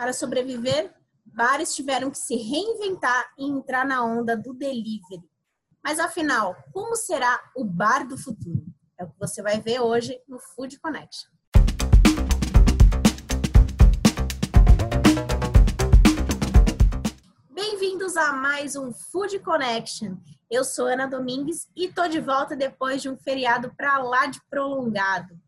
Para sobreviver, bares tiveram que se reinventar e entrar na onda do delivery. Mas afinal, como será o bar do futuro? É o que você vai ver hoje no Food Connection. Bem-vindos a mais um Food Connection. Eu sou Ana Domingues e tô de volta depois de um feriado para lá de prolongado.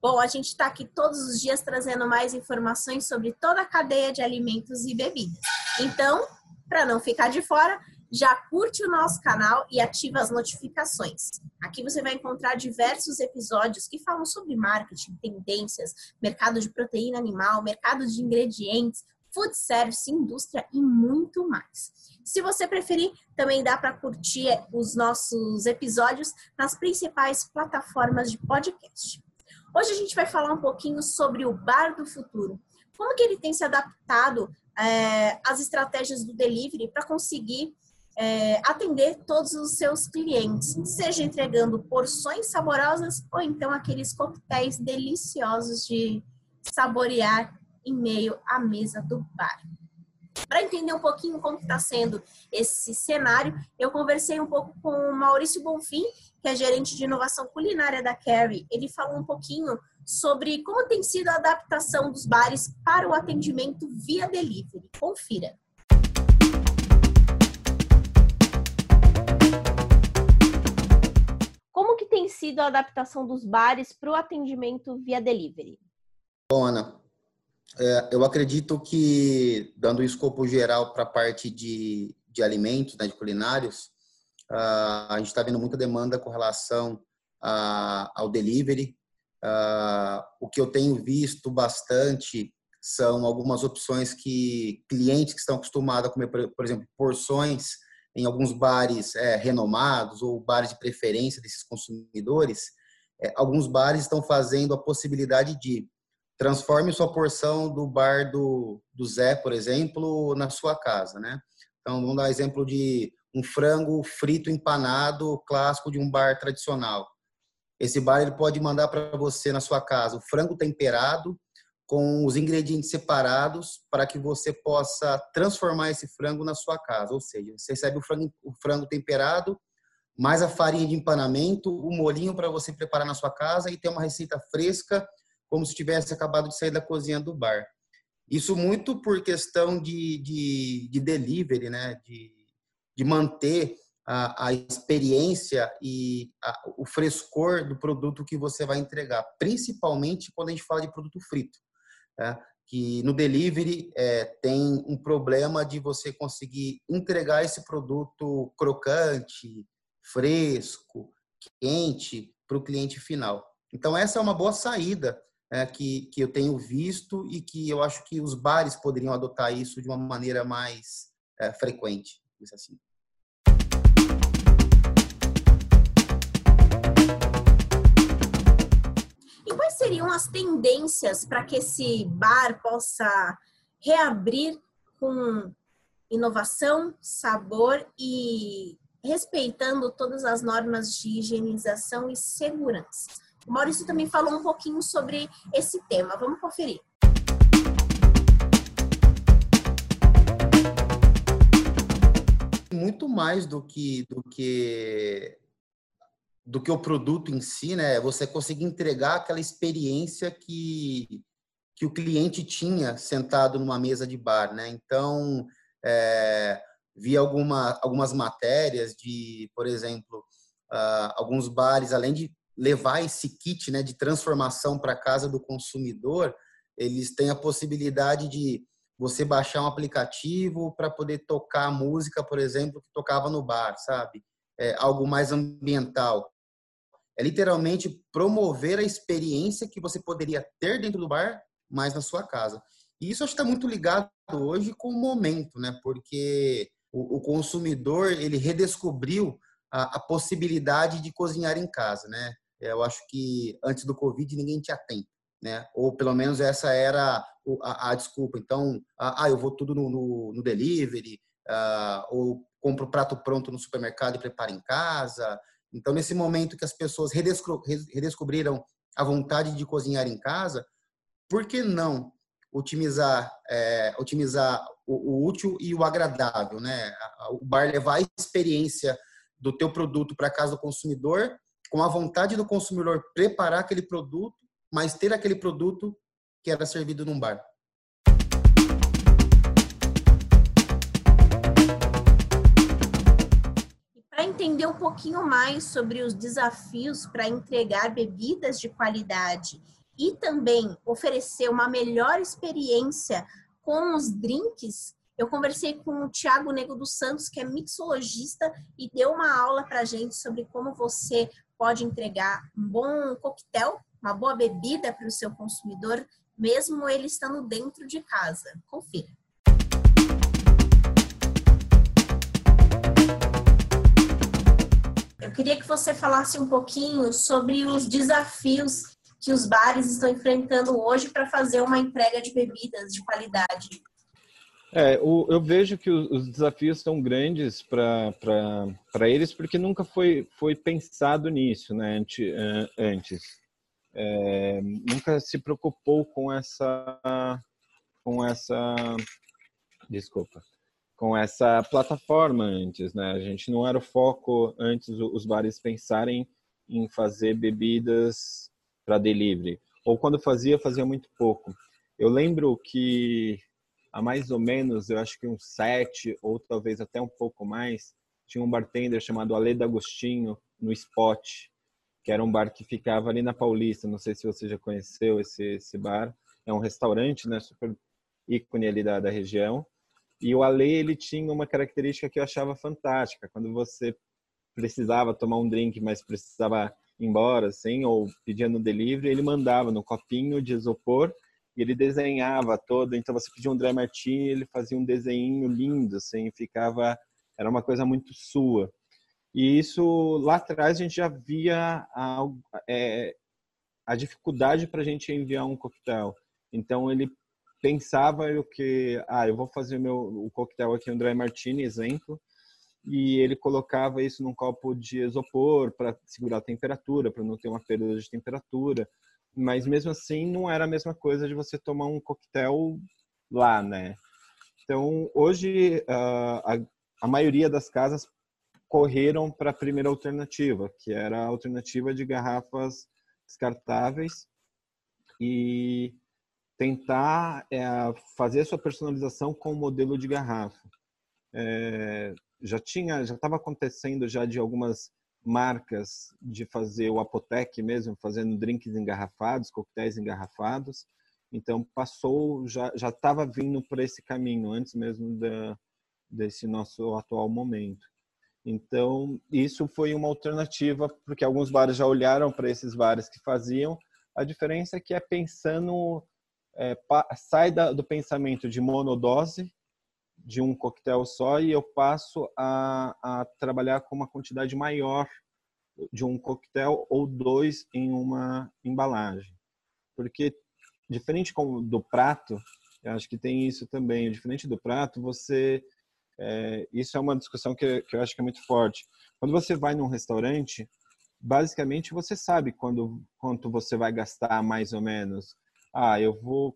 Bom, a gente está aqui todos os dias trazendo mais informações sobre toda a cadeia de alimentos e bebidas. Então, para não ficar de fora, já curte o nosso canal e ativa as notificações. Aqui você vai encontrar diversos episódios que falam sobre marketing, tendências, mercado de proteína animal, mercado de ingredientes, food service, indústria e muito mais. Se você preferir, também dá para curtir os nossos episódios nas principais plataformas de podcast. Hoje a gente vai falar um pouquinho sobre o bar do futuro. Como que ele tem se adaptado é, às estratégias do delivery para conseguir é, atender todos os seus clientes, seja entregando porções saborosas ou então aqueles coquetéis deliciosos de saborear em meio à mesa do bar. Para entender um pouquinho como está sendo esse cenário, eu conversei um pouco com o Maurício Bonfim, que é gerente de inovação culinária da Carrie. Ele falou um pouquinho sobre como tem sido a adaptação dos bares para o atendimento via delivery. Confira. Como que tem sido a adaptação dos bares para o atendimento via delivery? Bom, Ana, eu acredito que, dando um escopo geral para a parte de, de alimentos, né, de culinários, a gente está vendo muita demanda com relação a, ao delivery. O que eu tenho visto bastante são algumas opções que clientes que estão acostumados a comer, por, exemplo, porções em alguns bares é, renomados ou bares de preferência desses consumidores, é, alguns bares estão fazendo a possibilidade de transforme sua porção do bar do, do Zé, por exemplo, na sua casa, né? Então, vamos dar exemplo de um frango frito empanado clássico de um bar tradicional. Esse bar ele pode mandar para você na sua casa o frango temperado com os ingredientes separados para que você possa transformar esse frango na sua casa. Ou seja, você recebe o frango, o frango temperado, mais a farinha de empanamento, o molinho para você preparar na sua casa e ter uma receita fresca como se tivesse acabado de sair da cozinha do bar. Isso muito por questão de, de, de delivery, né? de, de manter a, a experiência e a, o frescor do produto que você vai entregar, principalmente quando a gente fala de produto frito. Né? Que no delivery é, tem um problema de você conseguir entregar esse produto crocante, fresco, quente para o cliente final. Então, essa é uma boa saída é, que, que eu tenho visto e que eu acho que os bares poderiam adotar isso de uma maneira mais é, frequente. Assim. E quais seriam as tendências para que esse bar possa reabrir com inovação, sabor e respeitando todas as normas de higienização e segurança? O Maurício também falou um pouquinho sobre esse tema. Vamos conferir. Muito mais do que do que do que o produto em si, né? Você conseguir entregar aquela experiência que que o cliente tinha sentado numa mesa de bar, né? Então, é, vi alguma, algumas matérias de, por exemplo, uh, alguns bares, além de levar esse kit né, de transformação para casa do consumidor, eles têm a possibilidade de você baixar um aplicativo para poder tocar a música, por exemplo, que tocava no bar, sabe? É algo mais ambiental. É literalmente promover a experiência que você poderia ter dentro do bar, mas na sua casa. E isso acho que está muito ligado hoje com o momento, né? Porque o, o consumidor ele redescobriu a, a, possibilidade de cozinhar em casa, né? Eu acho que antes do Covid ninguém tinha tempo, né? Ou pelo menos essa era a, a desculpa. Então, ah, eu vou tudo no, no, no delivery, ah, ou compro o prato pronto no supermercado e preparo em casa. Então, nesse momento que as pessoas redescobriram a vontade de cozinhar em casa, por que não otimizar, é, otimizar o, o, útil e o agradável, né? O bar levar a experiência do teu produto para casa do consumidor, com a vontade do consumidor preparar aquele produto, mas ter aquele produto que era servido num bar. Para entender um pouquinho mais sobre os desafios para entregar bebidas de qualidade e também oferecer uma melhor experiência com os drinks, eu conversei com o Tiago Nego dos Santos, que é mixologista, e deu uma aula para gente sobre como você pode entregar um bom coquetel, uma boa bebida para o seu consumidor, mesmo ele estando dentro de casa. Confira. Eu queria que você falasse um pouquinho sobre os desafios que os bares estão enfrentando hoje para fazer uma entrega de bebidas de qualidade. É, o, eu vejo que os, os desafios são grandes para eles porque nunca foi, foi pensado nisso né, antes. antes. É, nunca se preocupou com essa com essa desculpa com essa plataforma antes né a gente não era o foco antes os bares pensarem em fazer bebidas para delivery ou quando fazia fazia muito pouco eu lembro que há mais ou menos, eu acho que uns sete ou talvez até um pouco mais, tinha um bartender chamado Ale D'Agostinho no Spot, que era um bar que ficava ali na Paulista. Não sei se você já conheceu esse, esse bar. É um restaurante, né? Super ícone ali da, da região. E o Ale, ele tinha uma característica que eu achava fantástica. Quando você precisava tomar um drink, mas precisava ir embora, assim, ou pedia no delivery, ele mandava no copinho de isopor e ele desenhava todo. Então você pedia um dry martini, ele fazia um desenho lindo, assim, ficava era uma coisa muito sua. E isso lá atrás a gente já via a, é, a dificuldade para a gente enviar um coquetel. Então ele pensava o que, ah, eu vou fazer o meu o coquetel aqui um dry martini, exemplo, e ele colocava isso num copo de isopor para segurar a temperatura, para não ter uma perda de temperatura mas mesmo assim não era a mesma coisa de você tomar um coquetel lá, né? Então, hoje, a, a maioria das casas correram para a primeira alternativa, que era a alternativa de garrafas descartáveis e tentar é, fazer a sua personalização com o modelo de garrafa. É, já tinha, já estava acontecendo já de algumas marcas de fazer o Apotec mesmo, fazendo drinks engarrafados, coquetéis engarrafados. Então passou, já já estava vindo por esse caminho antes mesmo da, desse nosso atual momento. Então isso foi uma alternativa porque alguns bares já olharam para esses bares que faziam. A diferença é que é pensando é, sai da, do pensamento de monodose de um coquetel só e eu passo a, a trabalhar com uma quantidade maior de um coquetel ou dois em uma embalagem. Porque, diferente do prato, eu acho que tem isso também, diferente do prato, você. É, isso é uma discussão que, que eu acho que é muito forte. Quando você vai num restaurante, basicamente você sabe quando, quanto você vai gastar mais ou menos ah, eu vou,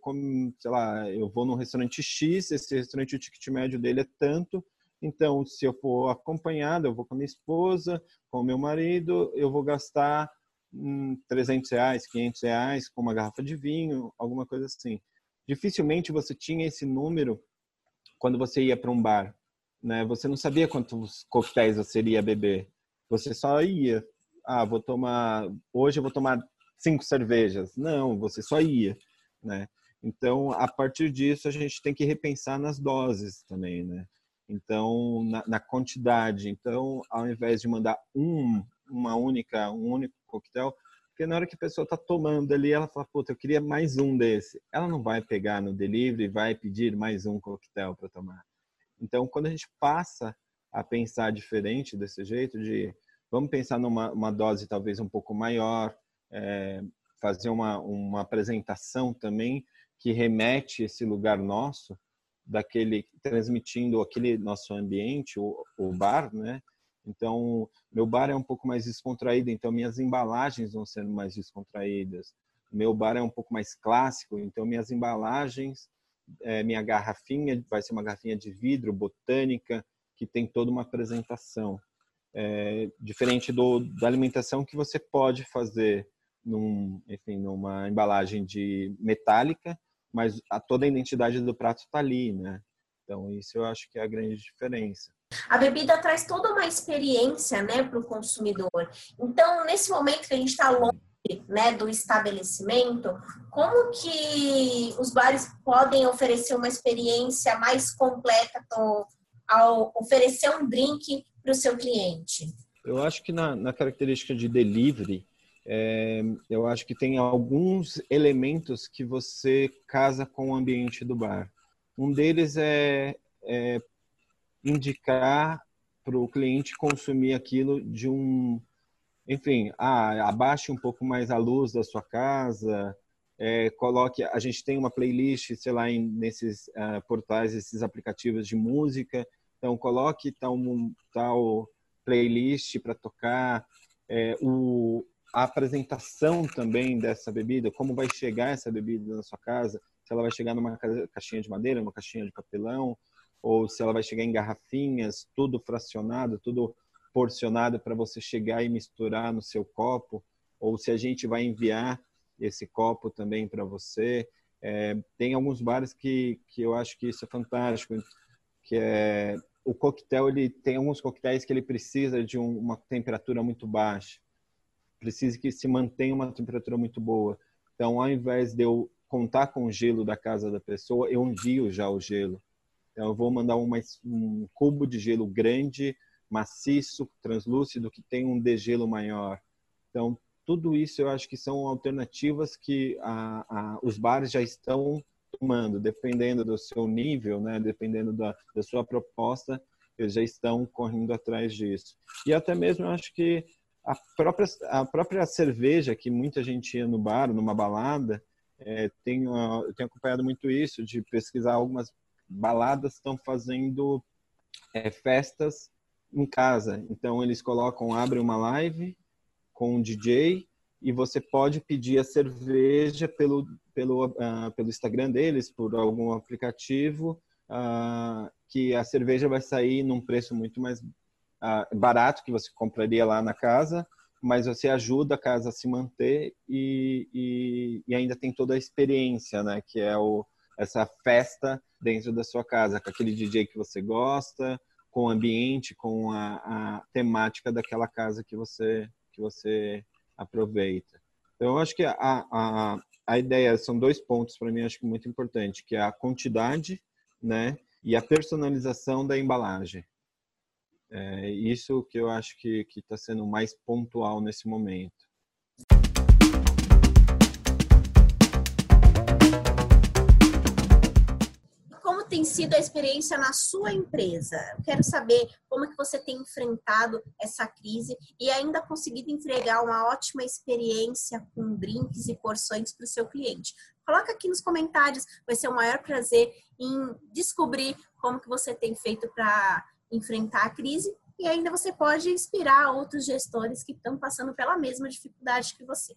sei lá, eu vou num restaurante X, esse restaurante o ticket médio dele é tanto, então se eu for acompanhado, eu vou com a minha esposa, com o meu marido, eu vou gastar hum, 300 reais, 500 reais com uma garrafa de vinho, alguma coisa assim. Dificilmente você tinha esse número quando você ia para um bar, né? Você não sabia quantos coquetéis você iria beber. Você só ia, ah, vou tomar, hoje eu vou tomar cinco cervejas. Não, você só ia, né? Então, a partir disso, a gente tem que repensar nas doses também, né? Então, na, na quantidade. Então, ao invés de mandar um, uma única, um único coquetel, porque na hora que a pessoa está tomando ali, ela fala, puta, eu queria mais um desse. Ela não vai pegar no delivery e vai pedir mais um coquetel para tomar. Então, quando a gente passa a pensar diferente desse jeito, de vamos pensar numa dose talvez um pouco maior, é, fazer uma, uma apresentação também que remete esse lugar nosso, daquele transmitindo aquele nosso ambiente, o, o bar, né? Então, meu bar é um pouco mais descontraído, então minhas embalagens vão ser mais descontraídas. Meu bar é um pouco mais clássico, então minhas embalagens, é, minha garrafinha vai ser uma garrafinha de vidro, botânica, que tem toda uma apresentação. É, diferente do, da alimentação que você pode fazer num, enfim, numa embalagem de metálica, mas a, toda a identidade do prato está ali, né? Então, isso eu acho que é a grande diferença. A bebida traz toda uma experiência né, para o consumidor. Então, nesse momento que a gente está longe né, do estabelecimento, como que os bares podem oferecer uma experiência mais completa ao, ao oferecer um drink para o seu cliente? Eu acho que na, na característica de delivery, é, eu acho que tem alguns elementos que você casa com o ambiente do bar. Um deles é, é indicar para o cliente consumir aquilo de um, enfim, ah, abaixe um pouco mais a luz da sua casa, é, coloque, a gente tem uma playlist, sei lá, em, nesses uh, portais, esses aplicativos de música, então coloque tal, tal playlist para tocar, é, o, a apresentação também dessa bebida, como vai chegar essa bebida na sua casa, se ela vai chegar numa caixinha de madeira, numa caixinha de papelão, ou se ela vai chegar em garrafinhas, tudo fracionado, tudo porcionado para você chegar e misturar no seu copo, ou se a gente vai enviar esse copo também para você. É, tem alguns bares que, que eu acho que isso é fantástico, que é o coquetel, ele tem alguns coquetéis que ele precisa de um, uma temperatura muito baixa precisa que se mantenha uma temperatura muito boa. Então, ao invés de eu contar com o gelo da casa da pessoa, eu envio já o gelo. Então, eu vou mandar uma, um cubo de gelo grande, maciço, translúcido, que tem um degelo maior. Então, tudo isso eu acho que são alternativas que a, a, os bares já estão tomando, dependendo do seu nível, né? dependendo da, da sua proposta, eles já estão correndo atrás disso. E até mesmo eu acho que a própria, a própria cerveja que muita gente ia no bar, numa balada, é, tenho, eu tenho acompanhado muito isso, de pesquisar algumas baladas estão fazendo é, festas em casa. Então eles colocam, abrem uma live com um DJ e você pode pedir a cerveja pelo, pelo, uh, pelo Instagram deles, por algum aplicativo, uh, que a cerveja vai sair num preço muito mais barato que você compraria lá na casa, mas você ajuda a casa a se manter e, e, e ainda tem toda a experiência, né? Que é o, essa festa dentro da sua casa, com aquele DJ que você gosta, com o ambiente, com a, a temática daquela casa que você que você aproveita. Então, eu acho que a, a, a ideia são dois pontos para mim, acho que muito importante, que é a quantidade, né, e a personalização da embalagem. É isso que eu acho que está sendo mais pontual nesse momento. Como tem sido a experiência na sua empresa? Eu quero saber como é que você tem enfrentado essa crise e ainda conseguido entregar uma ótima experiência com drinks e porções para o seu cliente. Coloca aqui nos comentários, vai ser o maior prazer em descobrir como que você tem feito para enfrentar a crise e ainda você pode inspirar outros gestores que estão passando pela mesma dificuldade que você.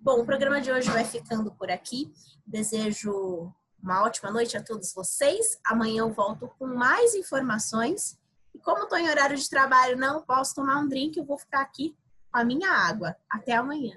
Bom, o programa de hoje vai ficando por aqui. Desejo uma ótima noite a todos vocês. Amanhã eu volto com mais informações. E como estou em horário de trabalho, não posso tomar um drink, eu vou ficar aqui com a minha água. Até amanhã.